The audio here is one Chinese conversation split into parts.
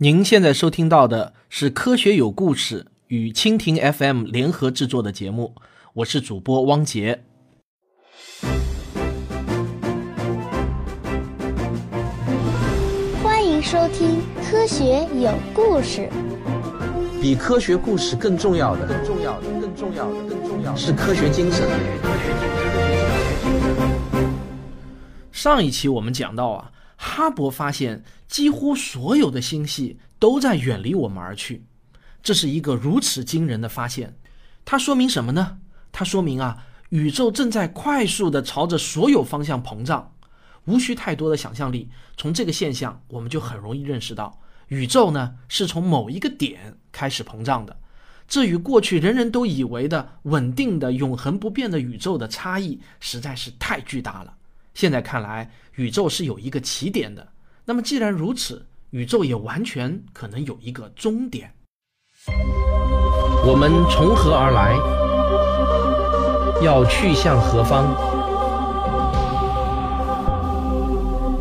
您现在收听到的是《科学有故事》与蜻蜓 FM 联合制作的节目，我是主播汪杰。欢迎收听《科学有故事》。比科学故事更重要的，更重要的，更重要的，更重要的是科学精神。上一期我们讲到啊，哈勃发现几乎所有的星系都在远离我们而去，这是一个如此惊人的发现。它说明什么呢？它说明啊，宇宙正在快速的朝着所有方向膨胀。无需太多的想象力，从这个现象我们就很容易认识到，宇宙呢是从某一个点开始膨胀的。这与过去人人都以为的稳定的、永恒不变的宇宙的差异实在是太巨大了。现在看来，宇宙是有一个起点的。那么既然如此，宇宙也完全可能有一个终点。我们从何而来？要去向何方？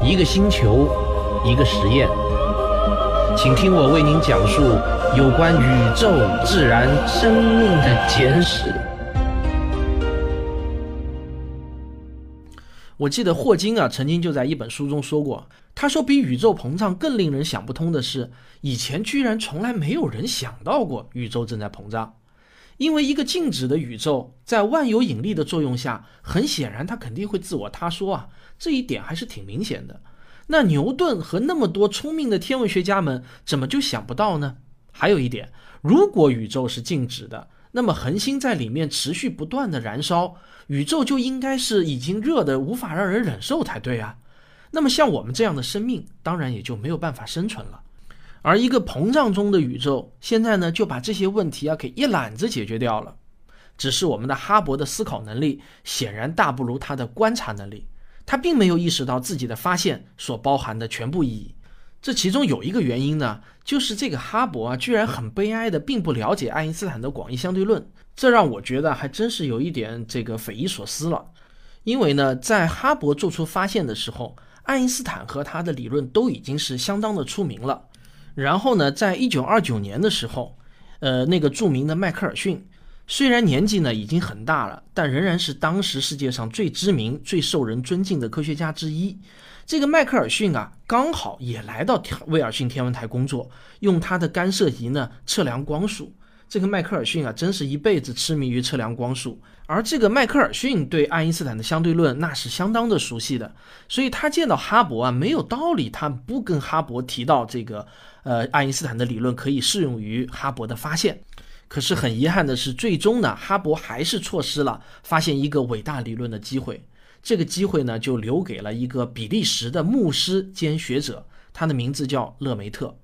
一个星球，一个实验，请听我为您讲述有关宇宙、自然、生命的简史。我记得霍金啊，曾经就在一本书中说过，他说比宇宙膨胀更令人想不通的是，以前居然从来没有人想到过宇宙正在膨胀。因为一个静止的宇宙在万有引力的作用下，很显然它肯定会自我塌缩啊，这一点还是挺明显的。那牛顿和那么多聪明的天文学家们怎么就想不到呢？还有一点，如果宇宙是静止的，那么恒星在里面持续不断的燃烧，宇宙就应该是已经热的无法让人忍受才对啊。那么像我们这样的生命，当然也就没有办法生存了。而一个膨胀中的宇宙，现在呢就把这些问题啊给一揽子解决掉了。只是我们的哈勃的思考能力显然大不如他的观察能力，他并没有意识到自己的发现所包含的全部意义。这其中有一个原因呢，就是这个哈勃啊居然很悲哀的并不了解爱因斯坦的广义相对论，这让我觉得还真是有一点这个匪夷所思了。因为呢，在哈勃做出发现的时候，爱因斯坦和他的理论都已经是相当的出名了。然后呢，在一九二九年的时候，呃，那个著名的迈克尔逊，虽然年纪呢已经很大了，但仍然是当时世界上最知名、最受人尊敬的科学家之一。这个迈克尔逊啊，刚好也来到威尔逊天文台工作，用他的干涉仪呢测量光束。这个迈克尔逊啊，真是一辈子痴迷于测量光束。而这个迈克尔逊对爱因斯坦的相对论那是相当的熟悉的，所以他见到哈勃啊，没有道理他不跟哈勃提到这个，呃，爱因斯坦的理论可以适用于哈勃的发现。可是很遗憾的是，最终呢，哈勃还是错失了发现一个伟大理论的机会。这个机会呢，就留给了一个比利时的牧师兼学者，他的名字叫勒梅特。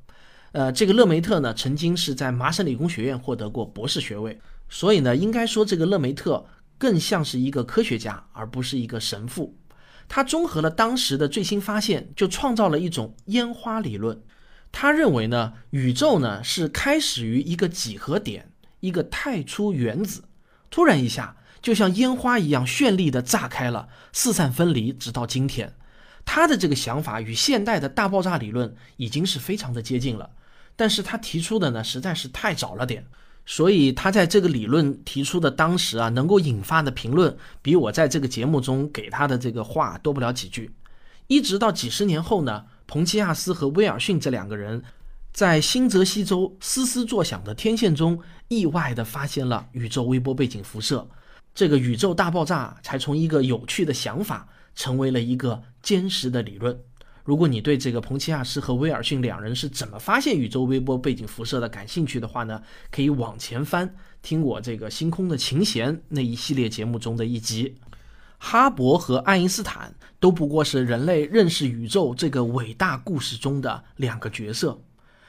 呃，这个勒梅特呢，曾经是在麻省理工学院获得过博士学位。所以呢，应该说这个勒梅特更像是一个科学家，而不是一个神父。他综合了当时的最新发现，就创造了一种烟花理论。他认为呢，宇宙呢是开始于一个几何点，一个太初原子，突然一下就像烟花一样绚丽的炸开了，四散分离，直到今天。他的这个想法与现代的大爆炸理论已经是非常的接近了，但是他提出的呢，实在是太早了点。所以他在这个理论提出的当时啊，能够引发的评论，比我在这个节目中给他的这个话多不了几句。一直到几十年后呢，彭齐亚斯和威尔逊这两个人，在新泽西州嘶嘶作响的天线中，意外地发现了宇宙微波背景辐射，这个宇宙大爆炸才从一个有趣的想法，成为了一个坚实的理论。如果你对这个彭齐亚斯和威尔逊两人是怎么发现宇宙微波背景辐射的感兴趣的话呢？可以往前翻听我这个《星空的琴弦》那一系列节目中的一集。哈勃和爱因斯坦都不过是人类认识宇宙这个伟大故事中的两个角色。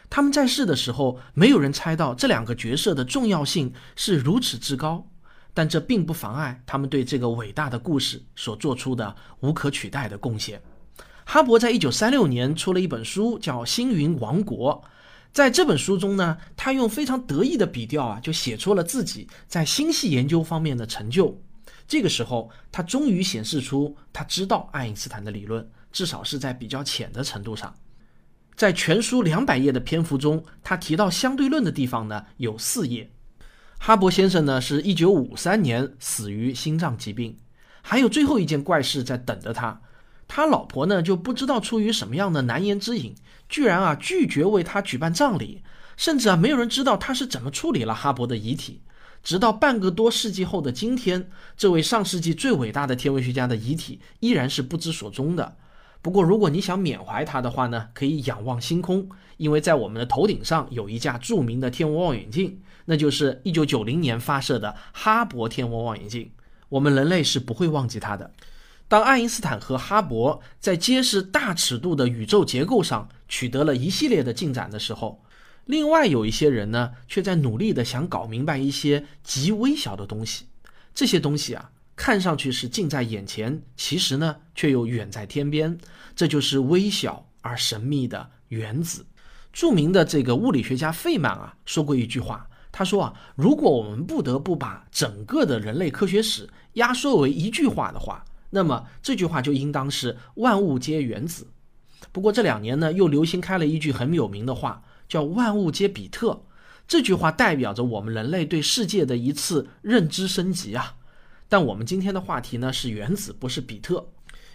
他们在世的时候，没有人猜到这两个角色的重要性是如此之高。但这并不妨碍他们对这个伟大的故事所做出的无可取代的贡献。哈勃在一九三六年出了一本书，叫《星云王国》。在这本书中呢，他用非常得意的笔调啊，就写出了自己在星系研究方面的成就。这个时候，他终于显示出他知道爱因斯坦的理论，至少是在比较浅的程度上。在全书两百页的篇幅中，他提到相对论的地方呢有四页。哈勃先生呢是一九五三年死于心脏疾病，还有最后一件怪事在等着他。他老婆呢就不知道出于什么样的难言之隐，居然啊拒绝为他举办葬礼，甚至啊没有人知道他是怎么处理了哈勃的遗体。直到半个多世纪后的今天，这位上世纪最伟大的天文学家的遗体依然是不知所踪的。不过，如果你想缅怀他的话呢，可以仰望星空，因为在我们的头顶上有一架著名的天文望远镜，那就是1990年发射的哈勃天文望远镜。我们人类是不会忘记它的。当爱因斯坦和哈勃在揭示大尺度的宇宙结构上取得了一系列的进展的时候，另外有一些人呢，却在努力的想搞明白一些极微小的东西。这些东西啊。看上去是近在眼前，其实呢却又远在天边。这就是微小而神秘的原子。著名的这个物理学家费曼啊说过一句话，他说啊，如果我们不得不把整个的人类科学史压缩为一句话的话，那么这句话就应当是万物皆原子。不过这两年呢，又流行开了一句很有名的话，叫万物皆比特。这句话代表着我们人类对世界的一次认知升级啊。但我们今天的话题呢是原子，不是比特。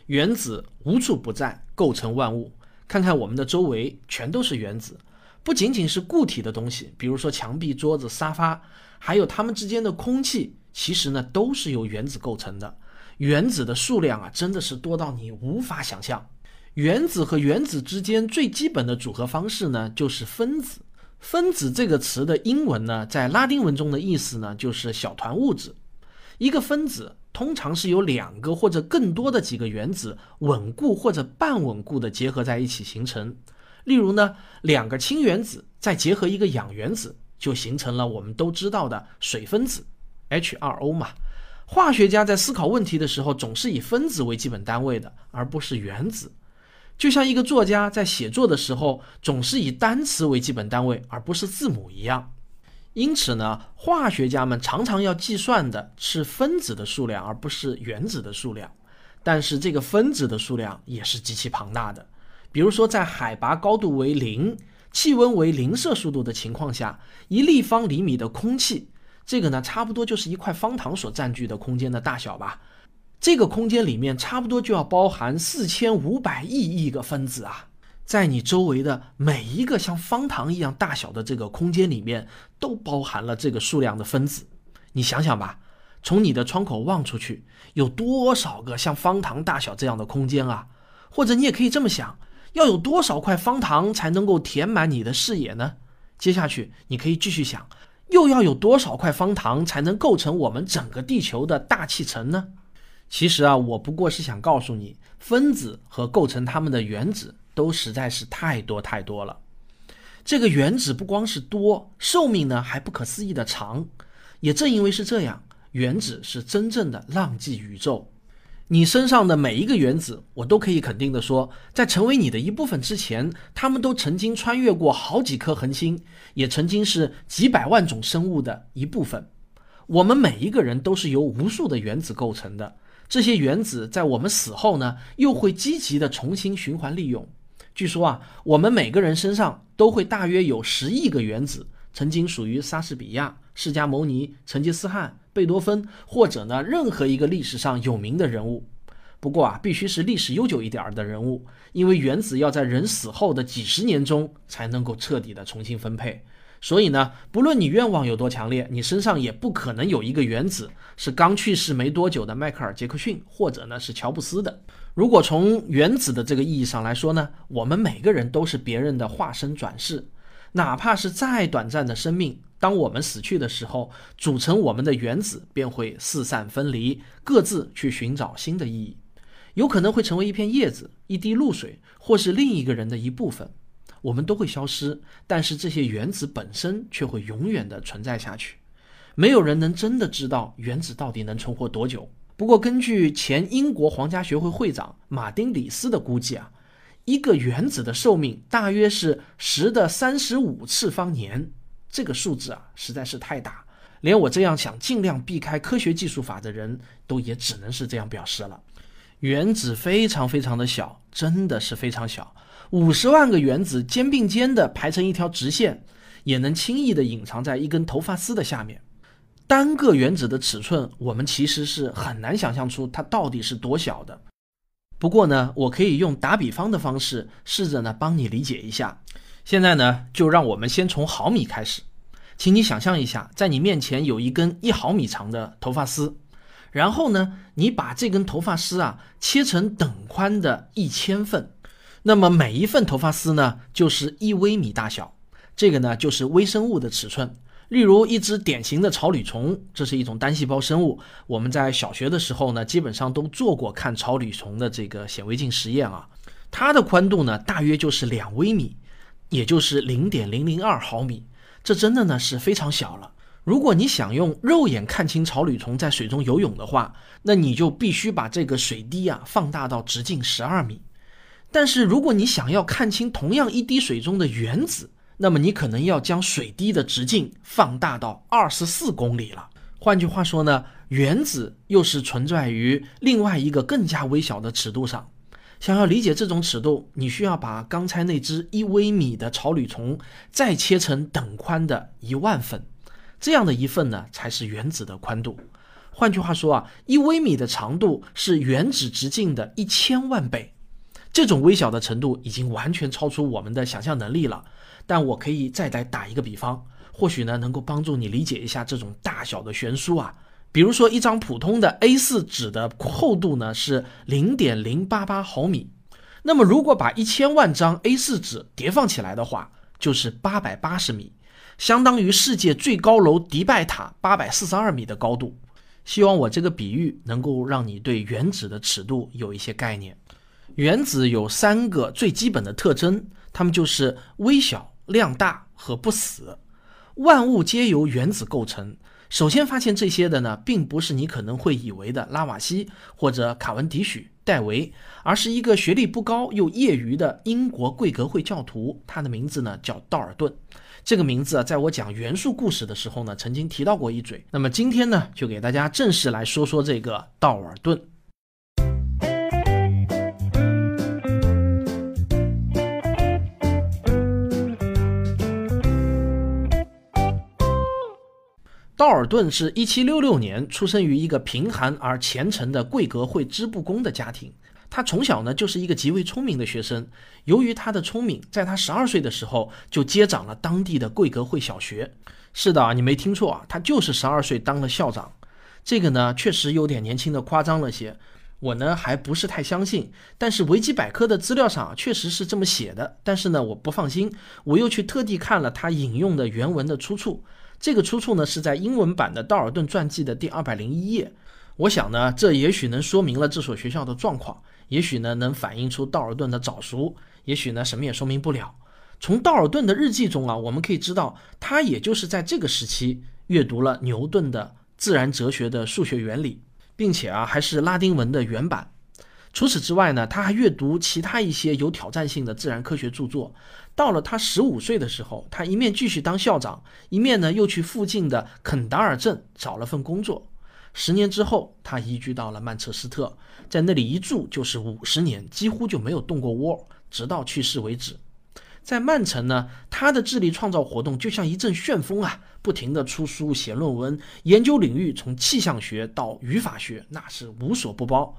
原子无处不在，构成万物。看看我们的周围，全都是原子，不仅仅是固体的东西，比如说墙壁、桌子、沙发，还有它们之间的空气，其实呢都是由原子构成的。原子的数量啊，真的是多到你无法想象。原子和原子之间最基本的组合方式呢，就是分子。分子这个词的英文呢，在拉丁文中的意思呢，就是小团物质。一个分子通常是由两个或者更多的几个原子稳固或者半稳固的结合在一起形成。例如呢，两个氢原子再结合一个氧原子，就形成了我们都知道的水分子，H2O 嘛。化学家在思考问题的时候，总是以分子为基本单位的，而不是原子。就像一个作家在写作的时候，总是以单词为基本单位，而不是字母一样。因此呢，化学家们常常要计算的是分子的数量，而不是原子的数量。但是这个分子的数量也是极其庞大的。比如说，在海拔高度为零、气温为零摄氏度的情况下，一立方厘米的空气，这个呢，差不多就是一块方糖所占据的空间的大小吧。这个空间里面差不多就要包含四千五百亿亿个分子啊。在你周围的每一个像方糖一样大小的这个空间里面，都包含了这个数量的分子。你想想吧，从你的窗口望出去，有多少个像方糖大小这样的空间啊？或者你也可以这么想：要有多少块方糖才能够填满你的视野呢？接下去你可以继续想，又要有多少块方糖才能构成我们整个地球的大气层呢？其实啊，我不过是想告诉你，分子和构成它们的原子。都实在是太多太多了，这个原子不光是多，寿命呢还不可思议的长。也正因为是这样，原子是真正的浪迹宇宙。你身上的每一个原子，我都可以肯定的说，在成为你的一部分之前，他们都曾经穿越过好几颗恒星，也曾经是几百万种生物的一部分。我们每一个人都是由无数的原子构成的，这些原子在我们死后呢，又会积极的重新循环利用。据说啊，我们每个人身上都会大约有十亿个原子，曾经属于莎士比亚、释迦牟尼、成吉思汗、贝多芬，或者呢任何一个历史上有名的人物。不过啊，必须是历史悠久一点儿的人物，因为原子要在人死后的几十年中才能够彻底的重新分配。所以呢，不论你愿望有多强烈，你身上也不可能有一个原子是刚去世没多久的迈克尔·杰克逊，或者呢是乔布斯的。如果从原子的这个意义上来说呢，我们每个人都是别人的化身转世，哪怕是再短暂的生命，当我们死去的时候，组成我们的原子便会四散分离，各自去寻找新的意义，有可能会成为一片叶子、一滴露水，或是另一个人的一部分。我们都会消失，但是这些原子本身却会永远的存在下去。没有人能真的知道原子到底能存活多久。不过，根据前英国皇家学会会长马丁·里斯的估计啊，一个原子的寿命大约是十的三十五次方年。这个数字啊，实在是太大，连我这样想尽量避开科学技术法的人都也只能是这样表示了。原子非常非常的小，真的是非常小。五十万个原子肩并肩的排成一条直线，也能轻易的隐藏在一根头发丝的下面。单个原子的尺寸，我们其实是很难想象出它到底是多小的。不过呢，我可以用打比方的方式试着呢帮你理解一下。现在呢，就让我们先从毫米开始，请你想象一下，在你面前有一根一毫米长的头发丝，然后呢，你把这根头发丝啊切成等宽的一千份，那么每一份头发丝呢就是一微米大小，这个呢就是微生物的尺寸。例如一只典型的草履虫，这是一种单细胞生物。我们在小学的时候呢，基本上都做过看草履虫的这个显微镜实验啊。它的宽度呢，大约就是两微米，也就是零点零零二毫米。这真的呢是非常小了。如果你想用肉眼看清草履虫在水中游泳的话，那你就必须把这个水滴啊放大到直径十二米。但是如果你想要看清同样一滴水中的原子，那么你可能要将水滴的直径放大到二十四公里了。换句话说呢，原子又是存在于另外一个更加微小的尺度上。想要理解这种尺度，你需要把刚才那只一微米的草履虫再切成等宽的一万份，这样的一份呢才是原子的宽度。换句话说啊，一微米的长度是原子直径的一千万倍。这种微小的程度已经完全超出我们的想象能力了。但我可以再来打一个比方，或许呢能够帮助你理解一下这种大小的悬殊啊。比如说，一张普通的 A4 纸的厚度呢是零点零八八毫米，那么如果把一千万张 A4 纸叠放起来的话，就是八百八十米，相当于世界最高楼迪拜塔八百四十二米的高度。希望我这个比喻能够让你对原子的尺度有一些概念。原子有三个最基本的特征，它们就是微小。量大和不死，万物皆由原子构成。首先发现这些的呢，并不是你可能会以为的拉瓦锡或者卡文迪许、戴维，而是一个学历不高又业余的英国贵格会教徒。他的名字呢叫道尔顿。这个名字啊，在我讲元素故事的时候呢，曾经提到过一嘴。那么今天呢，就给大家正式来说说这个道尔顿。道尔顿是一七六六年出生于一个贫寒而虔诚的贵格会织布工的家庭。他从小呢就是一个极为聪明的学生。由于他的聪明，在他十二岁的时候就接掌了当地的贵格会小学。是的，你没听错啊，他就是十二岁当了校长。这个呢确实有点年轻的夸张了些，我呢还不是太相信。但是维基百科的资料上确实是这么写的。但是呢我不放心，我又去特地看了他引用的原文的出处。这个出处呢是在英文版的道尔顿传记的第二百零一页。我想呢，这也许能说明了这所学校的状况，也许呢能反映出道尔顿的早熟，也许呢什么也说明不了。从道尔顿的日记中啊，我们可以知道，他也就是在这个时期阅读了牛顿的自然哲学的数学原理，并且啊还是拉丁文的原版。除此之外呢，他还阅读其他一些有挑战性的自然科学著作。到了他十五岁的时候，他一面继续当校长，一面呢又去附近的肯达尔镇找了份工作。十年之后，他移居到了曼彻斯特，在那里一住就是五十年，几乎就没有动过窝，直到去世为止。在曼城呢，他的智力创造活动就像一阵旋风啊，不停地出书写论文，研究领域从气象学到语法学，那是无所不包。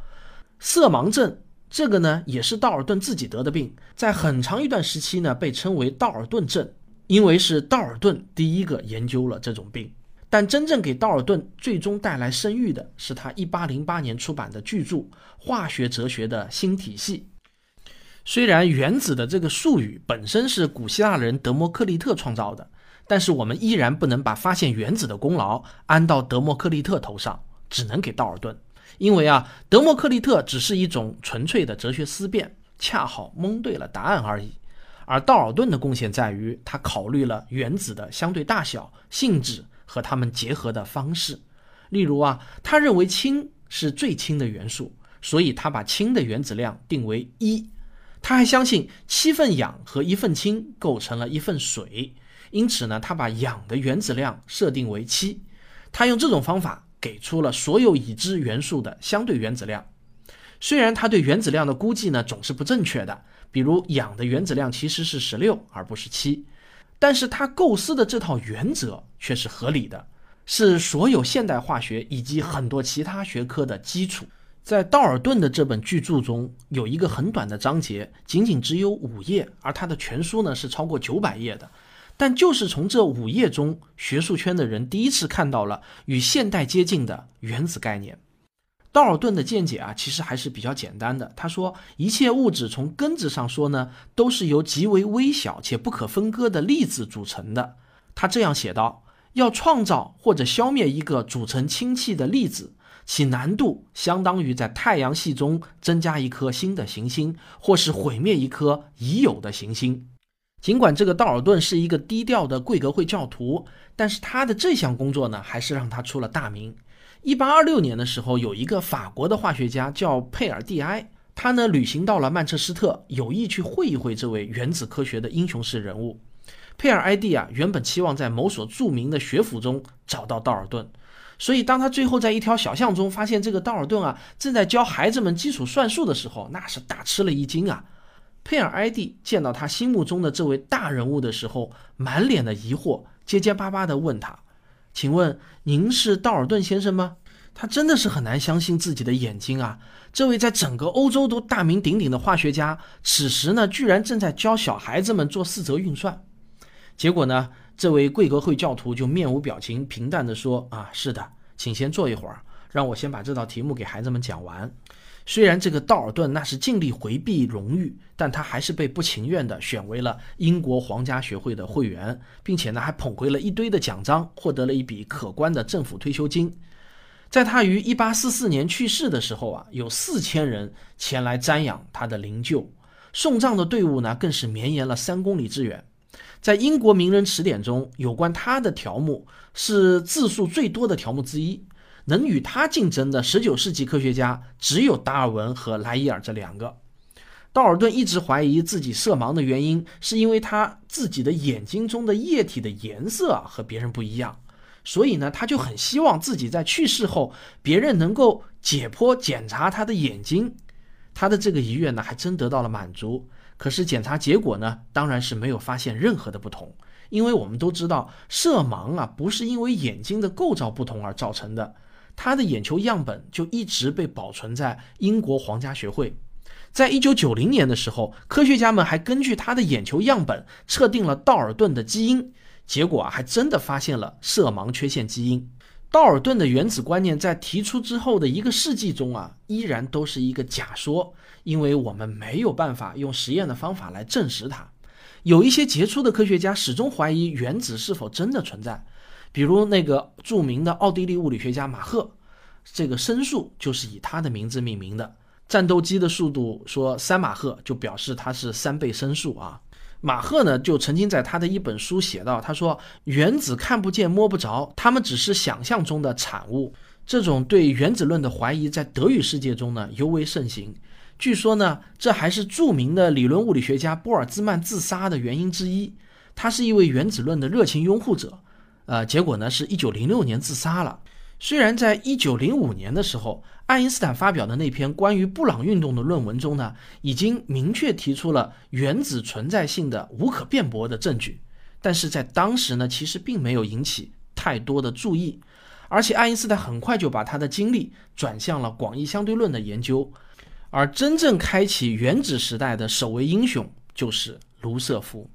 色盲症这个呢，也是道尔顿自己得的病，在很长一段时期呢，被称为道尔顿症，因为是道尔顿第一个研究了这种病。但真正给道尔顿最终带来声誉的是他1808年出版的巨著《化学哲学的新体系》。虽然原子的这个术语本身是古希腊人德谟克利特创造的，但是我们依然不能把发现原子的功劳安到德谟克利特头上，只能给道尔顿。因为啊，德谟克利特只是一种纯粹的哲学思辨，恰好蒙对了答案而已。而道尔顿的贡献在于，他考虑了原子的相对大小、性质和它们结合的方式。例如啊，他认为氢是最轻的元素，所以他把氢的原子量定为一。他还相信七份氧和一份氢构成了一份水，因此呢，他把氧的原子量设定为七。他用这种方法。给出了所有已知元素的相对原子量。虽然他对原子量的估计呢总是不正确的，比如氧的原子量其实是十六而不是七，但是他构思的这套原则却是合理的，是所有现代化学以及很多其他学科的基础。在道尔顿的这本巨著中，有一个很短的章节，仅仅只有五页，而他的全书呢是超过九百页的。但就是从这五页中，学术圈的人第一次看到了与现代接近的原子概念。道尔顿的见解啊，其实还是比较简单的。他说，一切物质从根子上说呢，都是由极为微小且不可分割的粒子组成的。他这样写道：要创造或者消灭一个组成氢气的粒子。其难度相当于在太阳系中增加一颗新的行星，或是毁灭一颗已有的行星。尽管这个道尔顿是一个低调的贵格会教徒，但是他的这项工作呢，还是让他出了大名。一八二六年的时候，有一个法国的化学家叫佩尔蒂埃，他呢旅行到了曼彻斯特，有意去会一会这位原子科学的英雄式人物。佩尔埃蒂啊，原本期望在某所著名的学府中找到道尔顿。所以，当他最后在一条小巷中发现这个道尔顿啊正在教孩子们基础算术的时候，那是大吃了一惊啊！佩尔埃蒂见到他心目中的这位大人物的时候，满脸的疑惑，结结巴巴地问他：“请问您是道尔顿先生吗？”他真的是很难相信自己的眼睛啊！这位在整个欧洲都大名鼎鼎的化学家，此时呢，居然正在教小孩子们做四则运算。结果呢？这位贵格会教徒就面无表情、平淡地说：“啊，是的，请先坐一会儿，让我先把这道题目给孩子们讲完。”虽然这个道尔顿那是尽力回避荣誉，但他还是被不情愿地选为了英国皇家学会的会员，并且呢还捧回了一堆的奖章，获得了一笔可观的政府退休金。在他于1844年去世的时候啊，有四千人前来瞻仰他的灵柩，送葬的队伍呢更是绵延了三公里之远。在英国名人词典中，有关他的条目是字数最多的条目之一。能与他竞争的19世纪科学家只有达尔文和莱伊尔这两个。道尔顿一直怀疑自己色盲的原因，是因为他自己的眼睛中的液体的颜色和别人不一样。所以呢，他就很希望自己在去世后，别人能够解剖检查他的眼睛。他的这个遗愿呢，还真得到了满足。可是检查结果呢，当然是没有发现任何的不同，因为我们都知道色盲啊不是因为眼睛的构造不同而造成的。他的眼球样本就一直被保存在英国皇家学会，在一九九零年的时候，科学家们还根据他的眼球样本测定了道尔顿的基因，结果啊还真的发现了色盲缺陷基因。道尔顿的原子观念在提出之后的一个世纪中啊，依然都是一个假说，因为我们没有办法用实验的方法来证实它。有一些杰出的科学家始终怀疑原子是否真的存在，比如那个著名的奥地利物理学家马赫，这个声速就是以他的名字命名的。战斗机的速度说三马赫，就表示它是三倍声速啊。马赫呢，就曾经在他的一本书写到，他说原子看不见摸不着，他们只是想象中的产物。这种对原子论的怀疑在德语世界中呢尤为盛行。据说呢，这还是著名的理论物理学家波尔兹曼自杀的原因之一。他是一位原子论的热情拥护者，呃，结果呢是一九零六年自杀了。虽然在一九零五年的时候，爱因斯坦发表的那篇关于布朗运动的论文中呢，已经明确提出了原子存在性的无可辩驳的证据，但是在当时呢，其实并没有引起太多的注意，而且爱因斯坦很快就把他的精力转向了广义相对论的研究，而真正开启原子时代的首位英雄就是卢瑟福。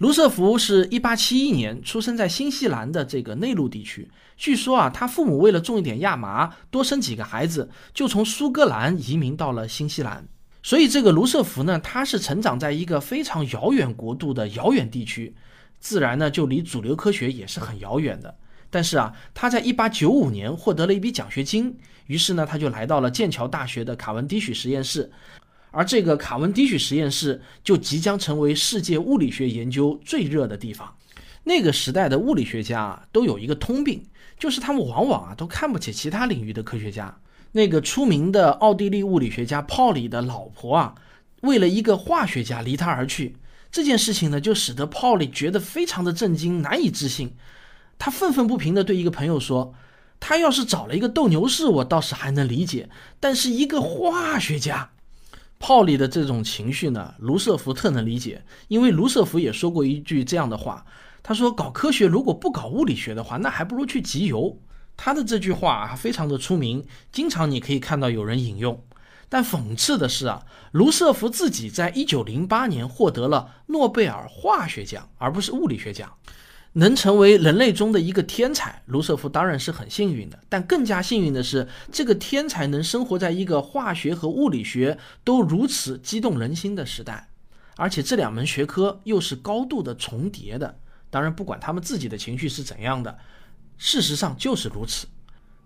卢瑟福是一八七一年出生在新西兰的这个内陆地区。据说啊，他父母为了种一点亚麻，多生几个孩子，就从苏格兰移民到了新西兰。所以这个卢瑟福呢，他是成长在一个非常遥远国度的遥远地区，自然呢就离主流科学也是很遥远的。但是啊，他在一八九五年获得了一笔奖学金，于是呢他就来到了剑桥大学的卡文迪许实验室。而这个卡文迪许实验室就即将成为世界物理学研究最热的地方。那个时代的物理学家啊，都有一个通病，就是他们往往啊都看不起其他领域的科学家。那个出名的奥地利物理学家泡里的老婆啊，为了一个化学家离他而去，这件事情呢，就使得泡里觉得非常的震惊，难以置信。他愤愤不平地对一个朋友说：“他要是找了一个斗牛士，我倒是还能理解，但是一个化学家。”泡利的这种情绪呢，卢瑟福特能理解，因为卢瑟福也说过一句这样的话，他说：“搞科学如果不搞物理学的话，那还不如去集邮。”他的这句话啊，非常的出名，经常你可以看到有人引用。但讽刺的是啊，卢瑟福自己在一九零八年获得了诺贝尔化学奖，而不是物理学奖。能成为人类中的一个天才，卢瑟福当然是很幸运的。但更加幸运的是，这个天才能生活在一个化学和物理学都如此激动人心的时代，而且这两门学科又是高度的重叠的。当然，不管他们自己的情绪是怎样的，事实上就是如此。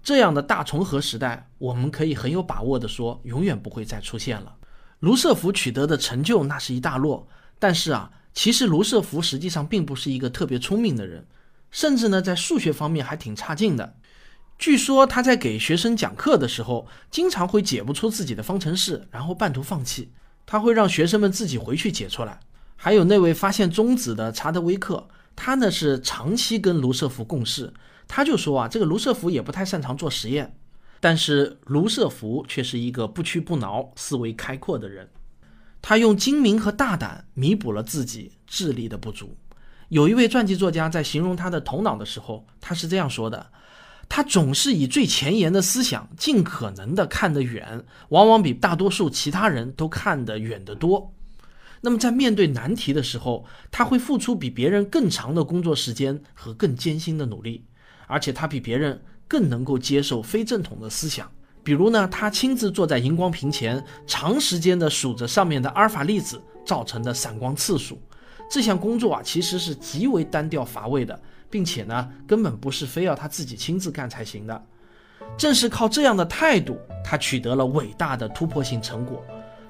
这样的大重合时代，我们可以很有把握地说，永远不会再出现了。卢瑟福取得的成就那是一大摞，但是啊。其实卢瑟福实际上并不是一个特别聪明的人，甚至呢在数学方面还挺差劲的。据说他在给学生讲课的时候，经常会解不出自己的方程式，然后半途放弃。他会让学生们自己回去解出来。还有那位发现中子的查德威克，他呢是长期跟卢瑟福共事，他就说啊，这个卢瑟福也不太擅长做实验，但是卢瑟福却是一个不屈不挠、思维开阔的人。他用精明和大胆弥补了自己智力的不足。有一位传记作家在形容他的头脑的时候，他是这样说的：“他总是以最前沿的思想，尽可能的看得远，往往比大多数其他人都看得远得多。那么在面对难题的时候，他会付出比别人更长的工作时间和更艰辛的努力，而且他比别人更能够接受非正统的思想。”比如呢，他亲自坐在荧光屏前，长时间的数着上面的阿尔法粒子造成的闪光次数。这项工作啊，其实是极为单调乏味的，并且呢，根本不是非要他自己亲自干才行的。正是靠这样的态度，他取得了伟大的突破性成果。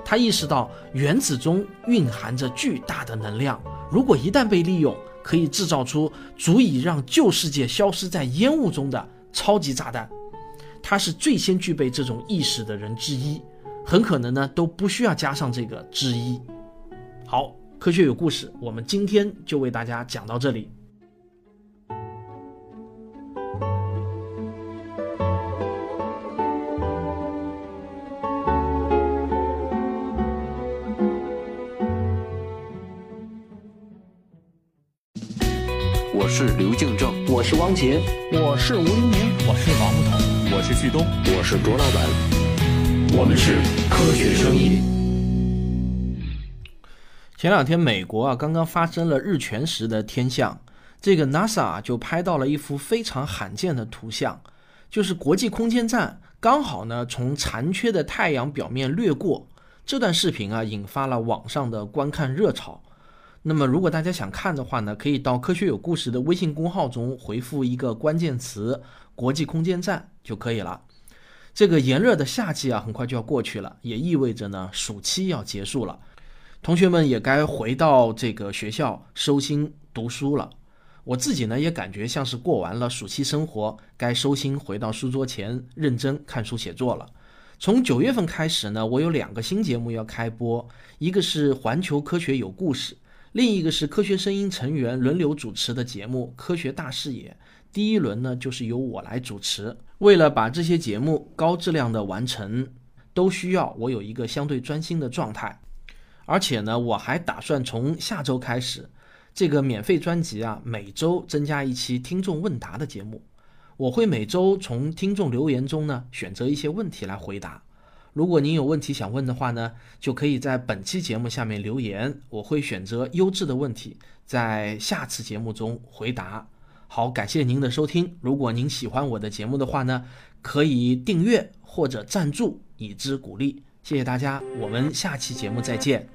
他意识到原子中蕴含着巨大的能量，如果一旦被利用，可以制造出足以让旧世界消失在烟雾中的超级炸弹。他是最先具备这种意识的人之一，很可能呢都不需要加上这个之一。好，科学有故事，我们今天就为大家讲到这里。我是刘敬正，我是王杰，我是吴黎明，我是王木头。我是旭东，我是卓老板，我们是科学声音。前两天美国啊刚刚发生了日全食的天象，这个 NASA 就拍到了一幅非常罕见的图像，就是国际空间站刚好呢从残缺的太阳表面掠过。这段视频啊引发了网上的观看热潮。那么如果大家想看的话呢，可以到科学有故事的微信公号中回复一个关键词。国际空间站就可以了。这个炎热的夏季啊，很快就要过去了，也意味着呢，暑期要结束了，同学们也该回到这个学校收心读书了。我自己呢，也感觉像是过完了暑期生活，该收心回到书桌前认真看书写作了。从九月份开始呢，我有两个新节目要开播，一个是环球科学有故事，另一个是科学声音成员轮流主持的节目《科学大视野》。第一轮呢，就是由我来主持。为了把这些节目高质量的完成，都需要我有一个相对专心的状态。而且呢，我还打算从下周开始，这个免费专辑啊，每周增加一期听众问答的节目。我会每周从听众留言中呢，选择一些问题来回答。如果您有问题想问的话呢，就可以在本期节目下面留言，我会选择优质的问题，在下次节目中回答。好，感谢您的收听。如果您喜欢我的节目的话呢，可以订阅或者赞助以资鼓励。谢谢大家，我们下期节目再见。